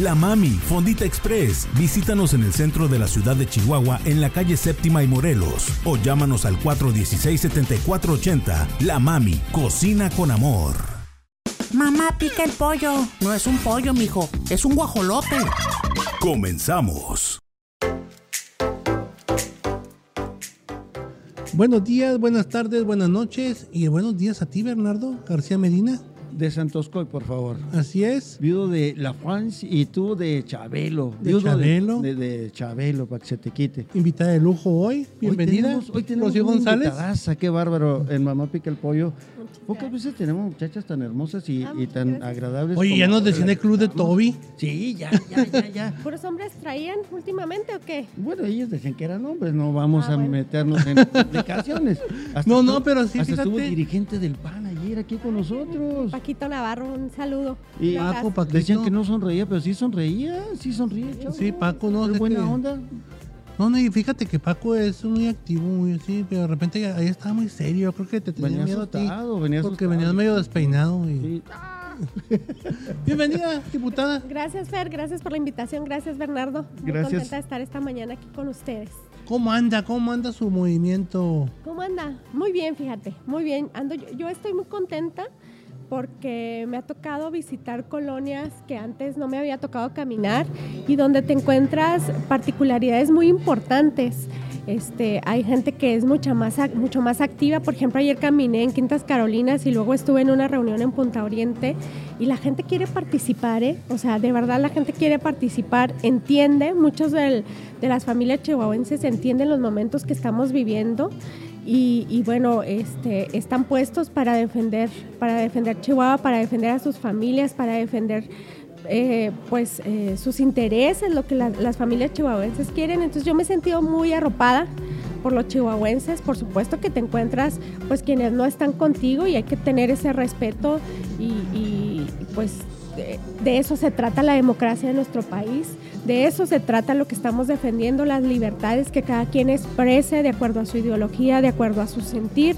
La Mami, Fondita Express. Visítanos en el centro de la ciudad de Chihuahua, en la calle Séptima y Morelos. O llámanos al 416-7480. La Mami, cocina con amor. Mamá pica el pollo. No es un pollo, mijo. Es un guajolote. Comenzamos. Buenos días, buenas tardes, buenas noches y buenos días a ti, Bernardo García Medina de Santoscoy, por favor. Así es. Viudo de La France y tú de Chabelo. De Chabelo. De, de, Chabelo, para que se te quite. Invitada de lujo hoy. Bienvenida. Hoy tenemos, Rocío González. qué bárbaro. En Mamá Pica el Pollo. Pocas veces tenemos muchachas tan hermosas y, y tan agradables. Oye, ya nos decían el club de Toby. Sí, ya, ya, ya, ya. ¿Puros hombres traían últimamente o qué? Bueno, ellos decían que eran hombres, no vamos ah, a meternos en complicaciones. no, no, pero sí, hasta estuvo dirigente del PAN aquí con nosotros. Paquito Navarro, un saludo. Y Paco, Paquito. Decían que no sonreía, pero sí sonreía, sí sonríe. Sí, Paco, no. Qué buena onda. No, no, y fíjate que Paco es muy activo, muy así, pero de repente ahí estaba muy serio. Creo que te tenía venía miedo asustado, a ti. Venía porque venías medio despeinado. Y... Bienvenida, diputada. Gracias, Fer. Gracias por la invitación. Gracias, Bernardo. Muy gracias. contenta de estar esta mañana aquí con ustedes. ¿Cómo anda? ¿Cómo anda su movimiento? ¿Cómo anda? Muy bien, fíjate. Muy bien. Ando, yo estoy muy contenta porque me ha tocado visitar colonias que antes no me había tocado caminar y donde te encuentras particularidades muy importantes. Este, hay gente que es mucha más, mucho más activa. Por ejemplo, ayer caminé en Quintas Carolinas y luego estuve en una reunión en Punta Oriente y la gente quiere participar, ¿eh? O sea, de verdad la gente quiere participar, entiende, muchos de las familias chihuahuenses entienden los momentos que estamos viviendo y, bueno, este, están puestos para defender, para defender Chihuahua, para defender a sus familias, para defender eh, pues eh, sus intereses, lo que las familias chihuahuenses quieren. Entonces yo me he sentido muy arropada por los chihuahuenses. Por supuesto que te encuentras pues quienes no están contigo y hay que tener ese respeto y, pues de, eso se trata la democracia de nuestro país, de eso se trata lo que estamos defendiendo, las libertades que cada quien exprese de acuerdo a su ideología, de acuerdo a su sentir.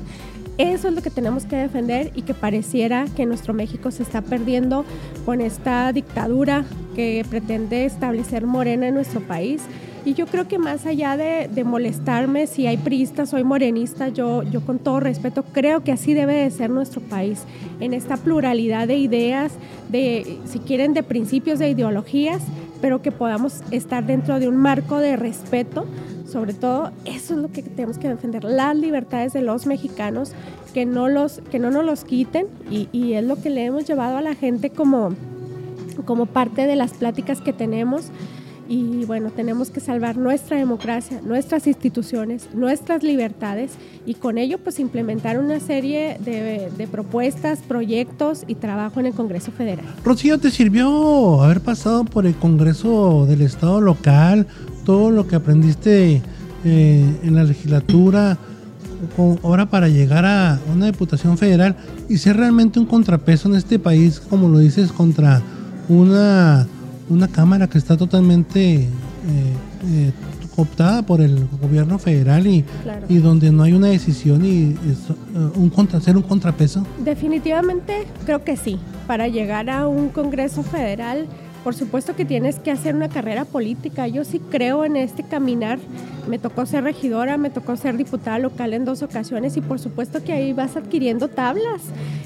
Eso es lo que tenemos que defender y que pareciera que nuestro México se está perdiendo con esta dictadura que pretende establecer Morena en nuestro país y yo creo que más allá de, molestarme si hay priistas, soy morenista, yo, yo con todo respeto creo que así debe de ser nuestro país, en esta pluralidad de ideas, de, si quieren, de principios, de ideologías, pero que podamos estar dentro de un marco de respeto. Sobre todo, eso es lo que tenemos que defender, las libertades de los mexicanos, que no, los, que no nos los quiten y, y es lo que le hemos llevado a la gente como, como parte de las pláticas que tenemos y bueno, tenemos que salvar nuestra democracia, nuestras instituciones, nuestras libertades y con ello pues implementar una serie de, propuestas, proyectos y trabajo en el Congreso Federal. Rocío, ¿te sirvió haber pasado por el Congreso del Estado local, todo lo que aprendiste eh, en la legislatura? ahora para llegar a una diputación federal y ser realmente un contrapeso en este país, como lo dices, contra una una Cámara que está totalmente eh, eh, optada por el gobierno federal y, y donde no hay una decisión y eh, un contra, ser un contrapeso? Definitivamente creo que sí. Para llegar a un Congreso federal, por supuesto que tienes que hacer una carrera política. Yo sí creo en este caminar. Me tocó ser regidora, me tocó ser diputada local en dos ocasiones y por supuesto que ahí vas adquiriendo tablas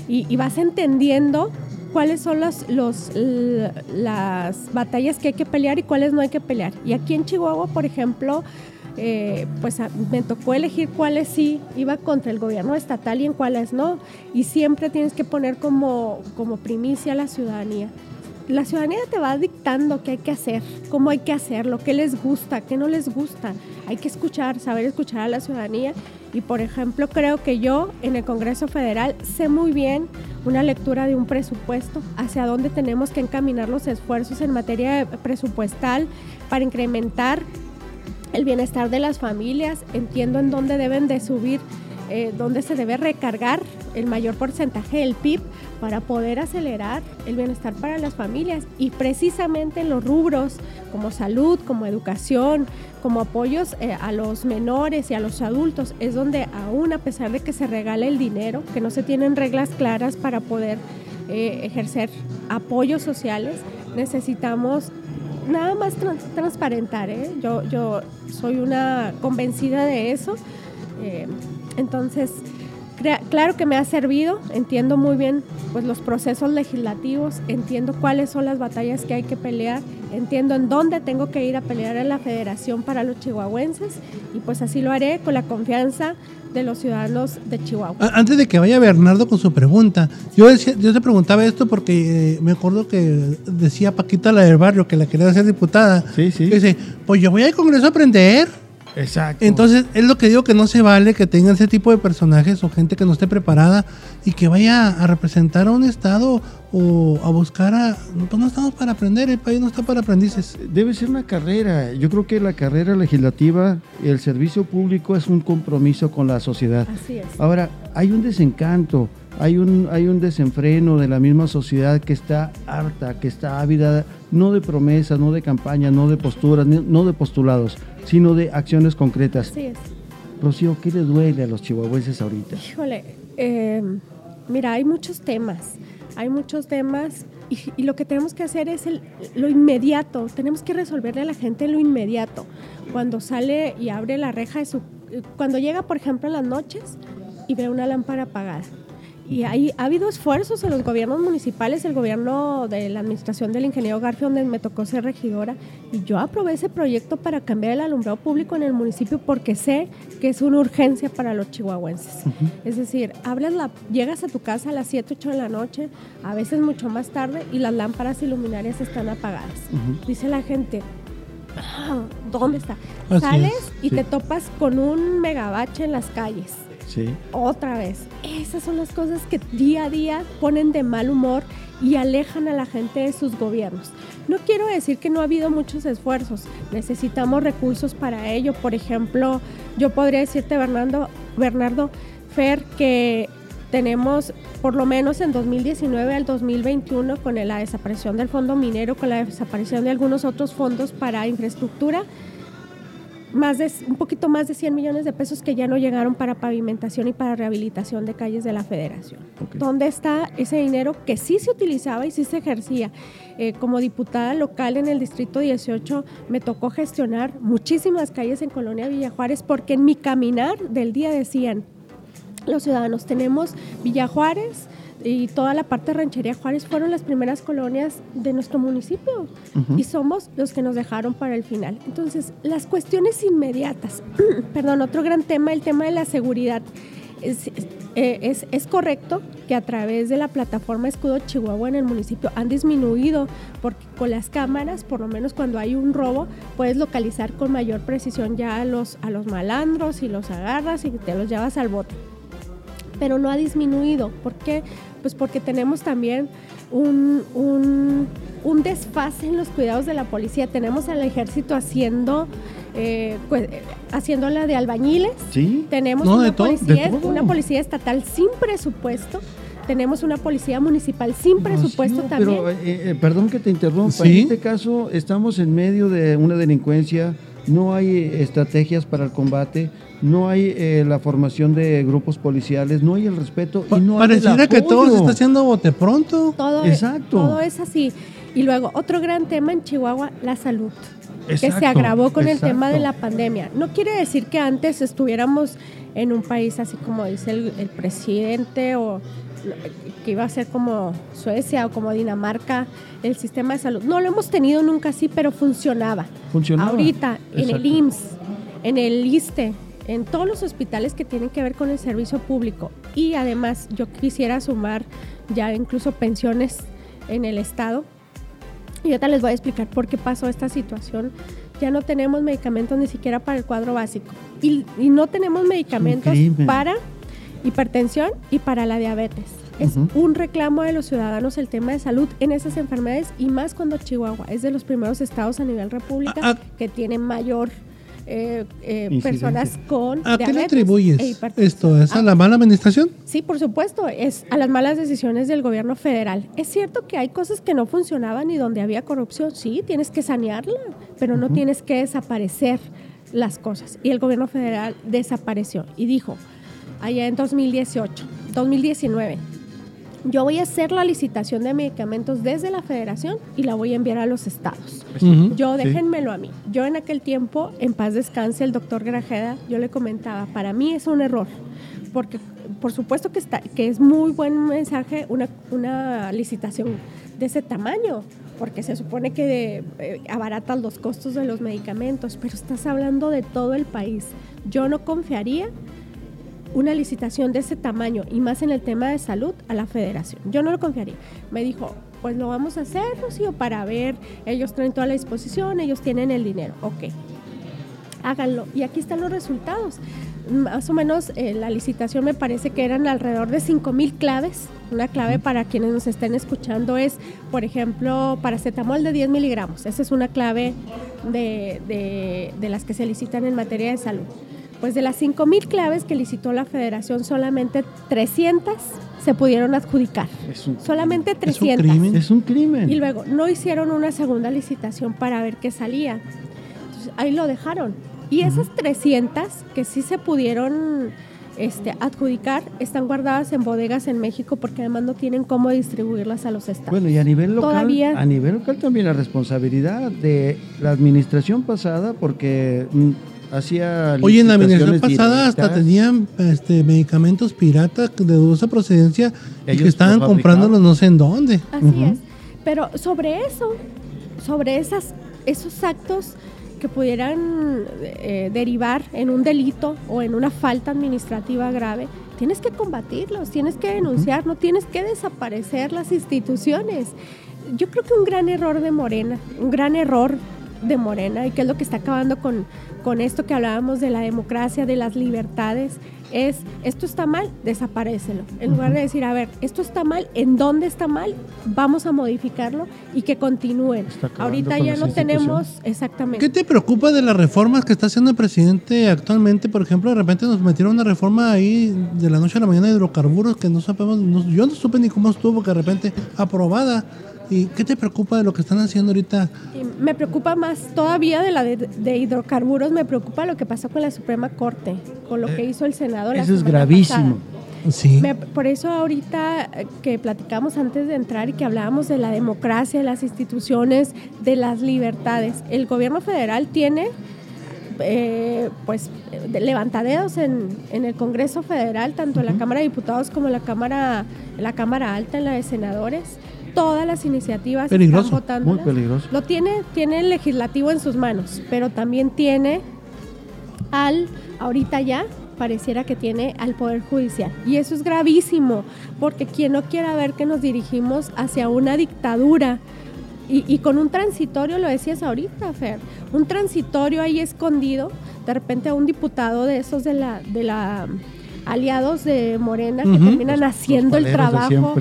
y, y vas entendiendo cuáles son las, los, las batallas que hay que pelear y cuáles no hay que pelear. Y aquí en Chihuahua, por ejemplo, eh, pues me tocó elegir cuáles sí iba contra el gobierno estatal y en cuáles no. Y siempre tienes que poner como, como primicia a la ciudadanía. La ciudadanía te va dictando qué hay que hacer, cómo hay que hacerlo, qué les gusta, qué no les gusta. Hay que escuchar, saber escuchar a la ciudadanía. Y por ejemplo, creo que yo en el Congreso Federal sé muy bien una lectura de un presupuesto, hacia dónde tenemos que encaminar los esfuerzos en materia presupuestal para incrementar el bienestar de las familias. Entiendo en dónde deben de subir, eh, dónde se debe recargar el mayor porcentaje del PIB para poder acelerar el bienestar para las familias y precisamente en los rubros como salud, como educación, como apoyos eh, a los menores y a los adultos, es donde aún a pesar de que se regala el dinero, que no se tienen reglas claras para poder eh, ejercer apoyos sociales, necesitamos nada más transparentar. ¿eh? Yo, yo soy una convencida de eso. entonces, claro que me ha servido, entiendo muy bien pues, los procesos legislativos, entiendo cuáles son las batallas que hay que pelear, entiendo en dónde tengo que ir a pelear en la federación para los chihuahuenses y pues así lo haré con la confianza de los ciudadanos de Chihuahua. Antes de que vaya Bernardo con su pregunta, yo, yo te preguntaba esto porque eh, me acuerdo que decía Paquita la del barrio que la quería ser diputada. Sí, sí. dice, pues yo voy al Congreso a aprender. Exacto. Entonces, es lo que digo que no se vale que tengan ese tipo de personajes o gente que no esté preparada y que vaya a representar a un estado o a buscar a... Pues no estamos para aprender, el país no está para aprendices. Debe ser una carrera. Yo creo que la carrera legislativa, el servicio público es un compromiso con la sociedad. Así es. Ahora, hay un desencanto, hay un, hay un desenfreno de la misma sociedad que está harta, que está ávida, no de promesas, no de campañas, no de posturas, no de postulados sino de acciones concretas. Así es. Rocío, ¿qué le duele a los chihuahuenses ahorita? Híjole, eh, mira, hay muchos temas, hay muchos temas y, lo que tenemos que hacer es el, lo inmediato, tenemos que resolverle a la gente lo inmediato. Cuando sale y abre la reja de su... Cuando llega, por ejemplo, en las noches y ve una lámpara apagada y hay, ha habido esfuerzos en los gobiernos municipales, el gobierno de la administración del ingeniero Garfio, donde me tocó ser regidora, y yo aprobé ese proyecto para cambiar el alumbrado público en el municipio porque sé que es una urgencia para los chihuahuenses. Es decir, abres la, llegas a tu casa a las 7, 8 de la noche, a veces mucho más tarde, y las lámparas iluminarias están apagadas. Dice la gente, ah, ¿dónde está? Sales y te topas con un megabache en las calles otra vez. Esas son las cosas que día a día ponen de mal humor y alejan a la gente de sus gobiernos. No quiero decir que no ha habido muchos esfuerzos, necesitamos recursos para ello. Por ejemplo, yo podría decirte, Bernardo, Bernardo Fer, que tenemos por lo menos en 2019 al 2021 con la desaparición del fondo minero, con la desaparición de algunos otros fondos para infraestructura, más de, un poquito más de 100 millones de pesos que ya no llegaron para pavimentación y para rehabilitación de calles de la federación. ¿Dónde está ese dinero que sí se utilizaba y sí se ejercía? Eh, como diputada local en el Distrito 18 me tocó gestionar muchísimas calles en Colonia Villa Juárez porque en mi caminar del día decían, los ciudadanos tenemos Villa Juárez, y toda la parte de Ranchería Juárez fueron las primeras colonias de nuestro municipio y somos los que nos dejaron para el final. Entonces, las cuestiones inmediatas, perdón, otro gran tema, el tema de la seguridad. Es, eh, es, es, correcto que a través de la plataforma Escudo Chihuahua en el municipio han disminuido, porque con las cámaras, por lo menos cuando hay un robo, puedes localizar con mayor precisión ya a los, a los malandros y los agarras y te los llevas al bote. Pero no ha disminuido. ¿Por qué? Pues porque tenemos también un, un, desfase en los cuidados de la policía. Tenemos al ejército haciendo eh, pues, haciéndola de albañiles. Sí. Tenemos una, policía, una policía estatal sin presupuesto. Tenemos una policía municipal sin presupuesto también. Pero, eh, eh, perdón que te interrumpa. En este caso, estamos en medio de una delincuencia, no hay estrategias para el combate no hay eh, la formación de grupos policiales, no hay el respeto y no Pareciera que todo se está haciendo bote pronto. Todo, Exacto. todo es así. Y luego, otro gran tema en Chihuahua, la salud. que se agravó con el tema de la pandemia. No quiere decir que antes estuviéramos en un país así como dice el, el presidente o que iba a ser como Suecia o como Dinamarca, el sistema de salud. No lo hemos tenido nunca así, pero funcionaba. Funcionaba. Ahorita, en el IMSS, en el ISTE, en todos los hospitales que tienen que ver con el servicio público. Y además yo quisiera sumar ya incluso pensiones en el Estado. Y ahorita les voy a explicar por qué pasó esta situación. Ya no tenemos medicamentos ni siquiera para el cuadro básico. Y, y no tenemos medicamentos para hipertensión y para la diabetes. Es un reclamo de los ciudadanos el tema de salud en esas enfermedades y más cuando Chihuahua es de los primeros estados a nivel república Ah, ah. que tiene mayor eh, eh, personas con ¿A qué le atribuyes e hipertensión. esto? ¿Es a Ah, la mala administración? Sí, por supuesto, es a las malas decisiones del gobierno federal. Es cierto que hay cosas que no funcionaban y donde había corrupción, sí, tienes que sanearla, pero no tienes que desaparecer las cosas. Y el gobierno federal desapareció y dijo, allá en 2018, 2019, yo voy a hacer la licitación de medicamentos desde la federación y la voy a enviar a los estados. Ujú. Yo, Sí. déjenmelo a mí. Yo en aquel tiempo, en paz descanse, el doctor Grajeda, yo le comentaba, para mí es un error, porque por supuesto que, está, que es muy buen mensaje una, una licitación de ese tamaño, porque se supone que eh, abaratas los costos de los medicamentos, pero estás hablando de todo el país. Yo no confiaría una licitación de ese tamaño y más en el tema de salud a la federación. Yo no lo confiaría. Me dijo, pues lo vamos a hacer, Rocío, para ver, ellos traen toda la disposición, ellos tienen el dinero, ok. Háganlo. Y aquí están los resultados. Más o menos eh, la licitación me parece que eran alrededor de 5 mil claves. Una clave para quienes nos estén escuchando es, por ejemplo, paracetamol de 10 miligramos. Esa es una clave de, de- de las que se licitan en materia de salud. Pues de las 5 mil claves que licitó la federación, solamente 300 se pudieron adjudicar. Es un, Solamente Es un 300. crimen. es un crimen. Y luego no hicieron una segunda licitación para ver qué salía. Entonces, ahí lo dejaron. Y esas 300 que sí se pudieron este, adjudicar están guardadas en bodegas en México porque además no tienen cómo distribuirlas a los estados. Bueno, y a nivel local, Todavía- a nivel local también la responsabilidad de la administración pasada porque mm, hacía Oye, en la administración pasada hasta tenían este, medicamentos pirata de dudosa procedencia y que estaban los comprándolos no sé en dónde. Así es. Pero sobre eso, sobre esas, esos actos que pudieran eh, derivar en un delito o en una falta administrativa grave, tienes que combatirlos, tienes que denunciar, no tienes que desaparecer las instituciones. Yo creo que un gran error de Morena, un gran error de Morena, y que es lo que está acabando con, con esto que hablábamos de la democracia, de las libertades, es esto está mal, desaparécelo. En lugar de decir, a ver, esto está mal, ¿en dónde está mal? Vamos a modificarlo y que continúen. Ahorita ya no tenemos exactamente. ¿Qué te preocupa de las reformas que está haciendo el presidente actualmente? Por ejemplo, de repente nos metieron una reforma ahí de la noche a la mañana de hidrocarburos que no sabemos, no- yo no supe ni cómo estuvo, que de repente aprobada. ¿Y qué te preocupa de lo que están haciendo ahorita? Me preocupa más todavía de la de, de hidrocarburos, me preocupa lo que pasó con la Suprema Corte, con lo que hizo el Senado. la Eso es gravísimo. pasada. Sí. Me- por eso ahorita eh, que platicamos antes de entrar y que hablábamos de la democracia, de las instituciones, de las libertades, el gobierno federal tiene eh, pues eh, de- levantadedos en, en el Congreso Federal, tanto en la Cámara de Diputados como en la Cámara, en la Cámara Alta, en la de Senadores. Todas las iniciativas Peligroso, están votando. Muy peligroso. Lo tiene, tiene el legislativo en sus manos, pero también tiene al, ahorita ya, pareciera que tiene al Poder Judicial. Y eso es gravísimo, porque quien no quiera ver que nos dirigimos hacia una dictadura, y, y con un transitorio, lo decías ahorita, Fer, un transitorio ahí escondido, de repente a un diputado de esos de la, de la aliados de Morena que terminan Los- haciendo los el trabajo,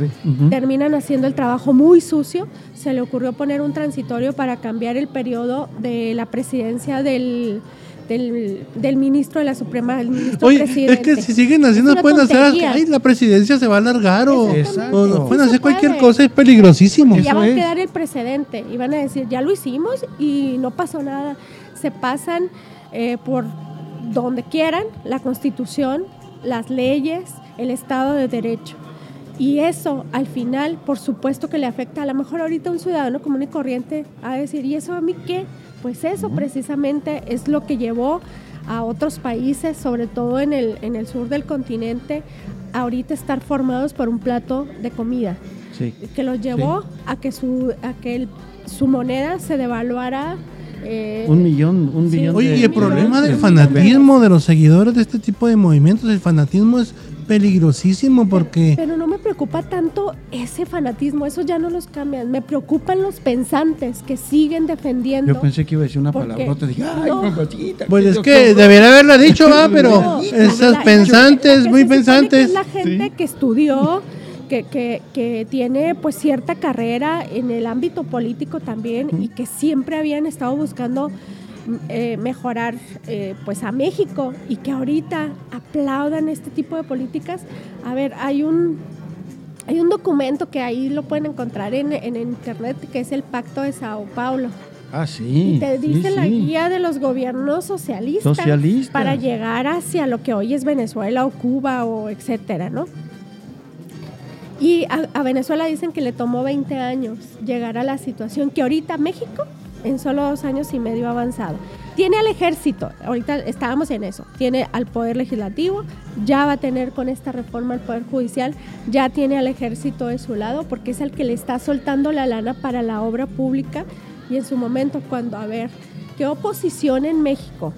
terminan haciendo el trabajo muy sucio, se le ocurrió poner un transitorio para cambiar el periodo de la presidencia del, del, del ministro de la Suprema, del ministro Oye, presidente. es que si siguen haciendo, pueden hacer, tontería. ay, la presidencia se va a alargar o, o pueden hacer cualquier puede. cosa, es peligrosísimo. Y ya va a quedar el precedente y van a decir, ya lo hicimos y no pasó nada. Se pasan eh, por donde quieran la constitución, las leyes, el Estado de Derecho. Y eso al final, por supuesto que le afecta. A lo mejor ahorita un ciudadano común y corriente a decir, ¿y eso a mí qué? Pues eso precisamente es lo que llevó a otros países, sobre todo en el, en el sur del continente, ahorita estar formados por un plato de comida Sí. que los llevó a que su a que el- su moneda se devaluara eh, Un millón, un Sí. millón Oye, de- y el problema de- del de- fanatismo de los seguidores de este tipo de movimientos, el fanatismo es peligrosísimo porque... Pero no me preocupa tanto ese fanatismo, eso ya no los cambian. Me preocupan los pensantes que siguen defendiendo. Yo pensé que iba a decir una Porque- palabrota. Dije, ay, no. mamacita. Pues es doctor". que debería haberla dicho, va, pero No, esas la- pensantes, muy pensantes. Es la gente que estudió, que, que, que tiene pues cierta carrera en el ámbito político también y que siempre habían estado buscando mm, eh, mejorar eh, pues a México y que ahorita aplaudan este tipo de políticas. A ver, hay un hay un documento que ahí lo pueden encontrar en, en internet que es el Pacto de Sao Paulo. Ah, sí. Y te sí, dice la sí. guía de los gobiernos socialistas, Socialistas. para llegar hacia lo que hoy es Venezuela o Cuba o etcétera, ¿no? Y a, Venezuela dicen que le tomó 20 años llegar a la situación que ahorita México en solo dos años y medio ha avanzado. Tiene al ejército, ahorita estábamos en eso, tiene al poder legislativo, ya va a tener con esta reforma el poder judicial, ya tiene al ejército de su lado porque es el que le está soltando la lana para la obra pública y en su momento cuando, a ver, ¿qué oposición en México?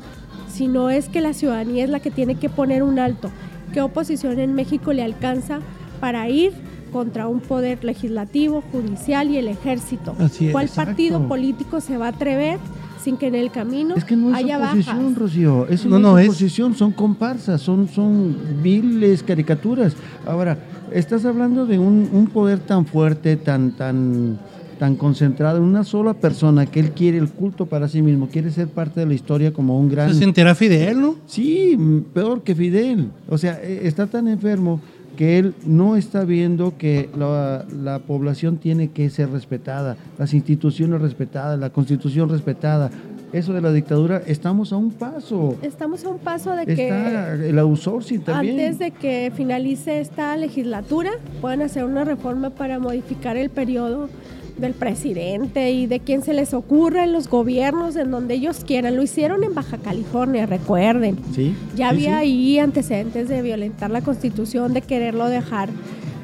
Si no es que la ciudadanía es la que tiene que poner un alto, ¿qué oposición en México le alcanza para ir contra un poder legislativo, judicial y el ejército? Así es, ¿Cuál exacto. partido político se va a atrever sin que en el camino Es que no es haya oposición, bajas? Rocío. Eso No, no, es oposición, son comparsas, son, son viles caricaturas. Ahora, estás hablando de un, un poder tan fuerte, tan, tan, tan concentrado en una sola persona que él quiere el culto para sí mismo, quiere ser parte de la historia como un gran. Se sentirá Fidel, ¿no? Sí, peor que Fidel. O sea, eh, está tan enfermo que él no está viendo que la, la población tiene que ser respetada, las instituciones respetadas, la constitución respetada. Eso de la dictadura, estamos a un paso. Estamos a un paso de que el outsourcing también. antes de que finalice esta legislatura puedan hacer una reforma para modificar el periodo del presidente y de quien se les ocurra en los gobiernos en donde ellos quieran. Lo hicieron en Baja California, recuerden. Sí, Ya sí, había sí. ahí antecedentes de violentar la constitución, de quererlo dejar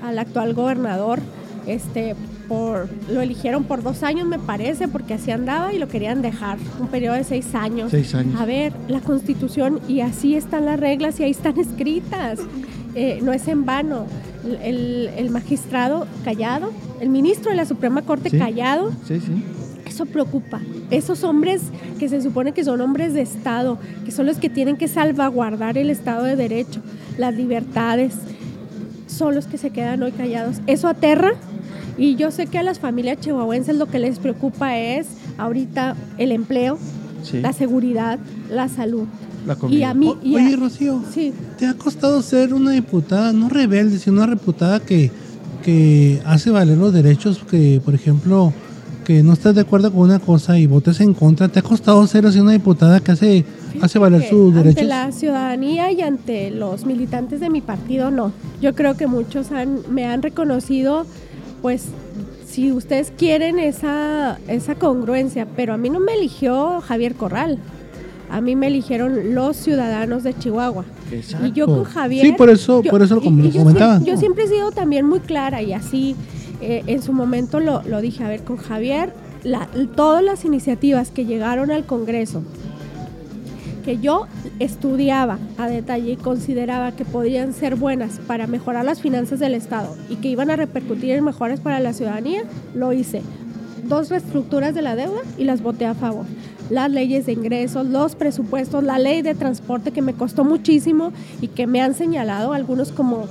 al actual gobernador. Este, por, lo eligieron por dos años, me parece, porque así andaba y lo querían dejar. Un periodo de seis años. Seis años. A ver, la constitución, y así están las reglas y ahí están escritas. Eh, no es en vano. El, el magistrado callado, el ministro de la Suprema Corte Sí. callado, Sí, sí. eso preocupa. Esos hombres que se supone que son hombres de Estado, que son los que tienen que salvaguardar el Estado de Derecho, las libertades, son los que se quedan hoy callados. Eso aterra y yo sé que a las familias chihuahuenses lo que les preocupa es ahorita el empleo, sí. la seguridad, la salud. La Y a mí... O- y a- Oye, Rocío, sí, ¿te ha costado ser una diputada, no rebelde, sino una diputada que, que hace valer los derechos que, por ejemplo, que no estás de acuerdo con una cosa y votes en contra? ¿Te ha costado ser así una diputada que hace, hace valer que sus ante derechos? la ciudadanía y ante los militantes de mi partido no. Yo creo que muchos han, me han reconocido, pues, si ustedes quieren esa, esa congruencia, pero a mí no me eligió Javier Corral. A mí me eligieron los ciudadanos de Chihuahua. Exacto. Y yo con Javier. Sí, por eso- yo- por eso lo yo comentaba. Yo, siempre he sido también muy clara y así eh, en su momento lo, lo dije. A ver, con Javier, la- todas las iniciativas que llegaron al Congreso, que yo estudiaba a detalle y consideraba que podían ser buenas para mejorar las finanzas del Estado y que iban a repercutir en mejoras para la ciudadanía, lo hice. Dos reestructuras de la deuda y las voté a favor. Las leyes de ingresos, los presupuestos, la ley de transporte que me costó muchísimo y que me han señalado algunos como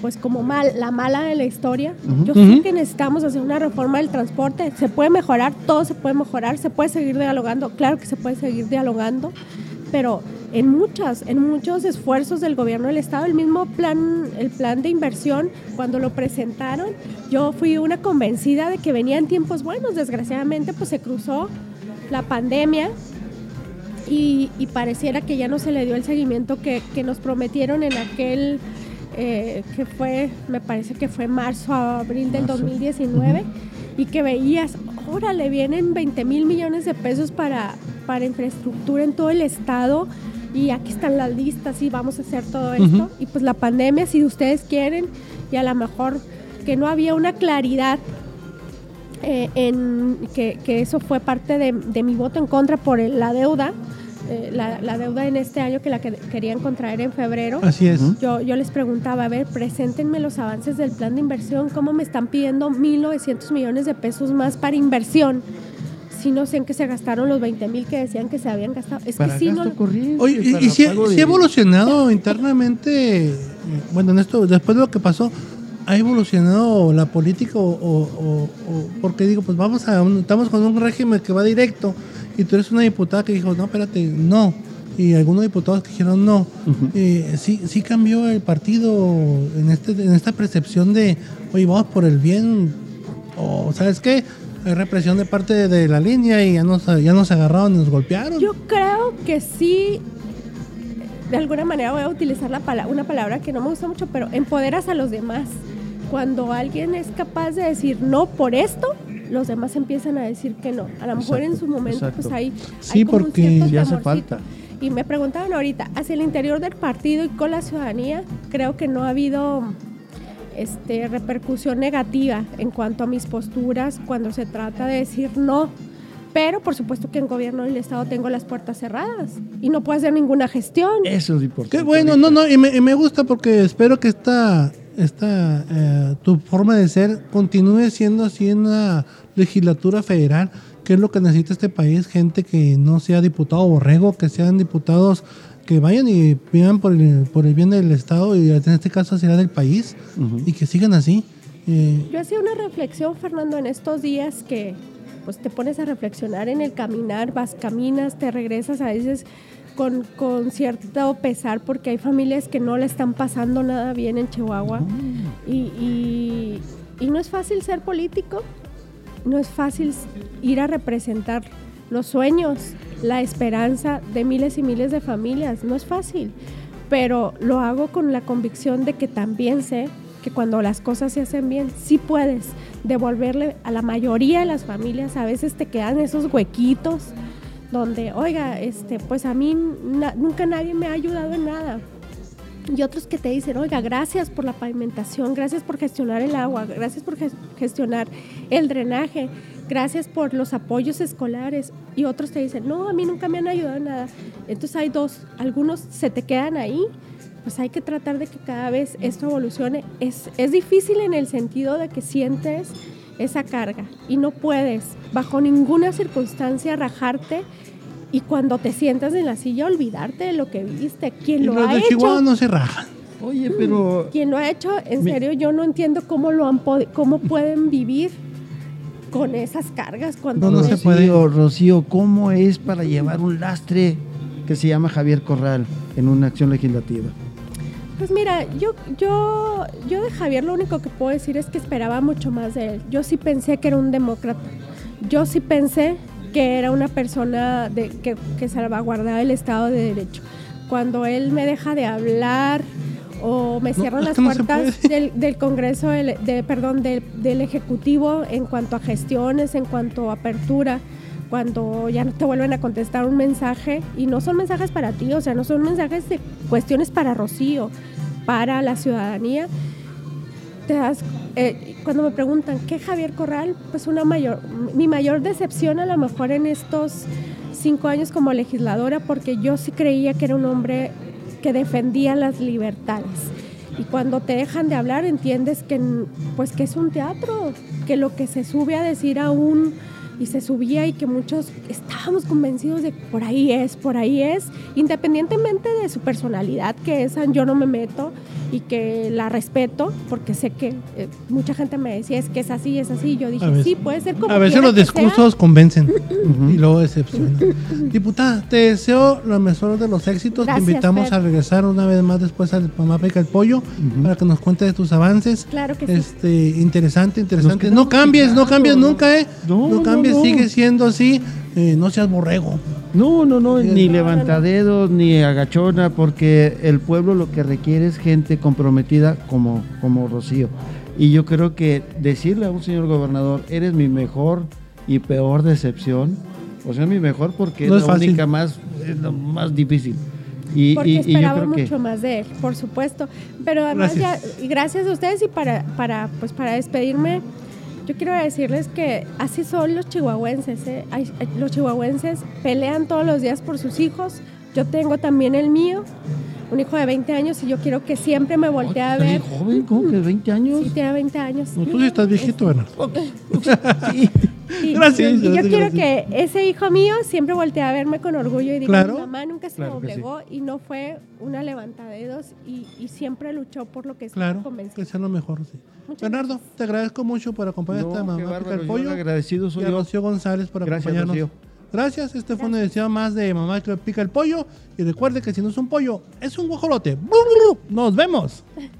pues como mal, la mala de la historia. Yo sé que necesitamos hacer una reforma del transporte, se puede mejorar, todo se puede mejorar, se puede seguir dialogando, claro que se puede seguir dialogando, pero en muchas, en muchos esfuerzos del gobierno del estado, el mismo plan, el plan de inversión, cuando lo presentaron, yo fui una convencida de que venían tiempos buenos. Desgraciadamente, pues se cruzó la pandemia y, y pareciera que ya no se le dio el seguimiento que, que nos prometieron en aquel eh, que fue, me parece que fue marzo a abril del 2019 y que veías, órale, vienen 20 mil millones de pesos para, para infraestructura en todo el estado y aquí están las listas y vamos a hacer todo esto. Y pues la pandemia, si ustedes quieren, y a lo mejor que no había una claridad eh, en que, que eso fue parte de, de mi voto en contra por el- la deuda, eh, la, la deuda en este año que la que querían contraer en febrero. Así es. Yo, yo les preguntaba, a ver, preséntenme los avances del plan de inversión, ¿cómo me están pidiendo 1.900 millones de pesos más para inversión? Si no sé en qué se gastaron los 20 mil que decían que se habían gastado. Es Para que sí, no, Oye, y, y si, si ha evolucionado internamente, eh, bueno, en esto, después de lo que pasó, ¿ha evolucionado la política o, o- o- o- porque digo, pues vamos a, un- estamos con un régimen que va directo y tú eres una diputada que dijo, no, espérate, no. Y algunos diputados que dijeron no. Eh, sí, sí cambió el partido en, este, en esta percepción de, oye, vamos por el bien, o ¿sabes qué? Hay represión de parte de, de la línea y ya nos, ya nos agarraron y nos golpearon. Yo creo que sí, de alguna manera voy a utilizar la pala- una palabra que no me gusta mucho, pero empoderas a los demás. Cuando alguien es capaz de decir no por esto, los demás empiezan a decir que no. A lo mejor en su momento exacto. pues hay, Sí, hay como un porque Sí hace falta. Y me preguntaban ahorita, hacia el interior del partido y con la ciudadanía, creo que no ha habido este, repercusión negativa en cuanto a mis posturas cuando se trata de decir no. Pero por supuesto que en gobierno del Estado tengo las puertas cerradas y no puedo hacer ninguna gestión. Eso es importante. Qué bueno, no, no, y me, y me gusta porque espero que esta, esta eh, tu forma de ser continúe siendo así en la legislatura federal, que es lo que necesita este país, gente que no sea diputado borrego, que sean diputados que vayan y vean por el, por el bien del Estado y en este caso será del país y que sigan así. Eh, Yo hacía una reflexión, Fernando, en estos días que pues te pones a reflexionar en el caminar, vas, caminas, te regresas a veces con, con cierto pesar porque hay familias que no le están pasando nada bien en Chihuahua. Y, y- y no es fácil ser político, no es fácil ir a representar los sueños, la esperanza de miles y miles de familias, no es fácil, pero lo hago con la convicción de que también sé que cuando las cosas se hacen bien, sí puedes devolverle a la mayoría de las familias, a veces te quedan esos huequitos donde, oiga, este, pues a mí nunca nadie me ha ayudado en nada. Y otros que te dicen, oiga, gracias por la pavimentación, gracias por gestionar el agua, gracias por ges- gestionar el drenaje, gracias por los apoyos escolares. Y otros te dicen, no, a mí nunca me han ayudado en nada. Entonces hay dos, algunos se te quedan ahí, pues hay que tratar de que cada vez esto evolucione. Es, es difícil en el sentido de que sientes esa carga y no puedes bajo ninguna circunstancia rajarte y cuando te sientas en la silla olvidarte de lo que viste. Quien y lo los ha de hecho, Chihuahua no se rajan. Oye, pero quien lo ha hecho, en Mi- serio, yo no entiendo cómo lo han cómo pueden vivir con esas cargas cuando No, no se ves- puede. Rocío, Rocío, ¿cómo es para llevar un lastre que se llama Javier Corral en una acción legislativa? Pues mira, yo, yo, yo de Javier lo único que puedo decir es que esperaba mucho más de él. Yo sí pensé que era un demócrata. Yo sí pensé que era una persona de, que, que salvaguardaba el Estado de Derecho. Cuando él me deja de hablar o me cierran las no se puertas del Congreso, del- de, perdón, del, del Ejecutivo en cuanto a gestiones, en cuanto a apertura, cuando ya no te vuelven a contestar un mensaje y no son mensajes para ti, o sea, no son mensajes de cuestiones para Rocío, para la ciudadanía. Te das, eh, cuando me preguntan, ¿qué Javier Corral? Pues una mayor, mi mayor decepción a lo mejor en estos cinco años como legisladora, porque yo sí creía que era un hombre que defendía las libertades. Y cuando te dejan de hablar entiendes que pues que es un teatro, que lo que se sube a decir aún y se subía y que muchos estábamos convencidos de por ahí es, por ahí es, independientemente de su personalidad, que esa yo no me meto y que la respeto, porque sé que eh, mucha gente me decía es que es así, es así, y yo dije, veces- sí, puede ser como A veces los que sea". discursos convencen y luego decepcionan. Diputada, te deseo lo mejor de los éxitos. Gracias, te invitamos Fer. a regresar una vez más después al Mamá Pica el Pollo para que nos cuentes de tus avances. Claro que sí. Este, interesante, interesante. quedamos No cambies, no cambies nunca, eh. No, No, no, cambies, no. sigue siendo así. Eh, no seas borrego. No, no, no, ni levantadedos, ni agachona, porque el pueblo lo que requiere es gente comprometida como, como Rocío. Y yo creo que decirle a un señor gobernador, eres mi mejor y peor decepción, o sea, mi mejor porque No es es la fácil. única más, es lo más difícil. Y, Porque y- y yo esperaba creo que... mucho más de él, por supuesto. Pero además Gracias. ya, y gracias a ustedes y para, para, pues para despedirme, Yo quiero decirles que así son los chihuahuenses. ¿eh? Los chihuahuenses pelean todos los días por sus hijos. Yo tengo también el mío, un hijo de 20 años, y yo quiero que siempre me voltee a ver. joven, ¿cómo que 20 años? Sí, tiene 20 años. No, tú sí estás viejito, Bernardo. Sí. Y- Gracias, Y, yo gracias, quiero gracias. que ese hijo mío siempre voltee a verme con orgullo y diga, Claro. mi mamá nunca se Claro sí. doblegó y no fue una levantada de dedos y, y siempre luchó por lo que estaba Claro, que convencida. sea lo mejor, sí. Muchas Bernardo, gracias. te agradezco mucho por acompañarte a No, qué Mamá el Pollo. agradecido y soy a yo. Rocío González por Gracias, acompañarnos. Rocío. Gracias, este fue una edición más de Mamá que pica el pollo. Y recuerde que si no es un pollo, es un guajolote. ¡Nos vemos!